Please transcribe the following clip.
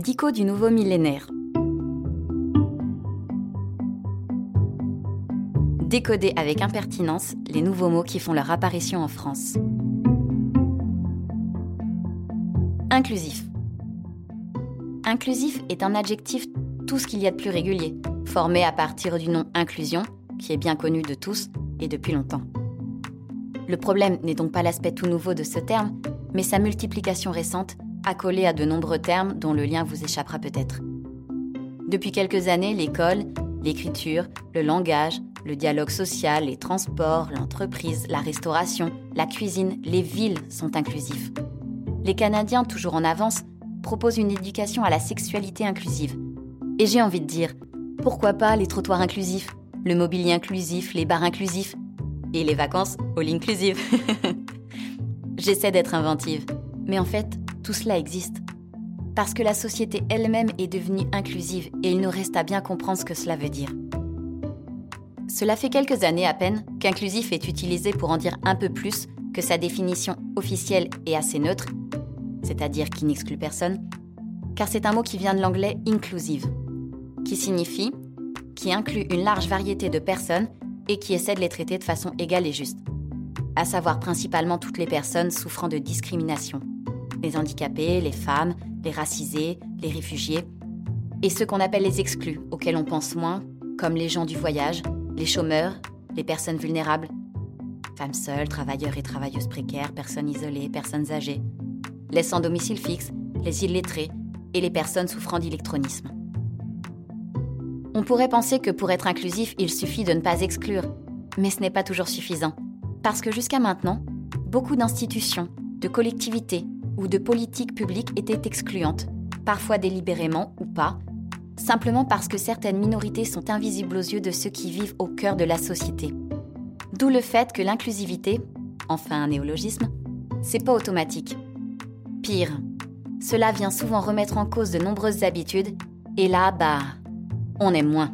Dico du nouveau millénaire. Décoder avec impertinence les nouveaux mots qui font leur apparition en France. Inclusif. Inclusif est un adjectif tout ce qu'il y a de plus régulier, formé à partir du nom inclusion, qui est bien connu de tous et depuis longtemps. Le problème n'est donc pas l'aspect tout nouveau de ce terme, mais sa multiplication récente, accolée à de nombreux termes dont le lien vous échappera peut-être. Depuis quelques années, l'école, l'écriture, le langage, le dialogue social, les transports, l'entreprise, la restauration, la cuisine, les villes sont inclusifs. Les Canadiens, toujours en avance, proposent une éducation à la sexualité inclusive. Et j'ai envie de dire, pourquoi pas les trottoirs inclusifs, le mobilier inclusif, les bars inclusifs et les vacances all inclusive. J'essaie d'être inventive, mais en fait, tout cela existe. Parce que la société elle-même est devenue inclusive et il nous reste à bien comprendre ce que cela veut dire. Cela fait quelques années à peine qu'inclusif est utilisé pour en dire un peu plus que sa définition officielle est assez neutre, c'est-à-dire qui n'exclut personne, car c'est un mot qui vient de l'anglais inclusive, qui signifie qui inclut une large variété de personnes et qui essaie de les traiter de façon égale et juste, à savoir principalement toutes les personnes souffrant de discrimination, les handicapés, les femmes, les racisés, les réfugiés, et ceux qu'on appelle les exclus, auxquels on pense moins, comme les gens du voyage, les chômeurs, les personnes vulnérables, femmes seules, travailleurs et travailleuses précaires, personnes isolées, personnes âgées, les sans domicile fixe, les illettrés et les personnes souffrant d'électronisme. On pourrait penser que pour être inclusif, il suffit de ne pas exclure, mais ce n'est pas toujours suffisant. Parce que jusqu'à maintenant, beaucoup d'institutions, de collectivités ou de politiques publiques étaient excluantes, parfois délibérément ou pas, simplement parce que certaines minorités sont invisibles aux yeux de ceux qui vivent au cœur de la société. D'où le fait que l'inclusivité, enfin un néologisme, c'est pas automatique. Pire, cela vient souvent remettre en cause de nombreuses habitudes, et là, bah, on est moins.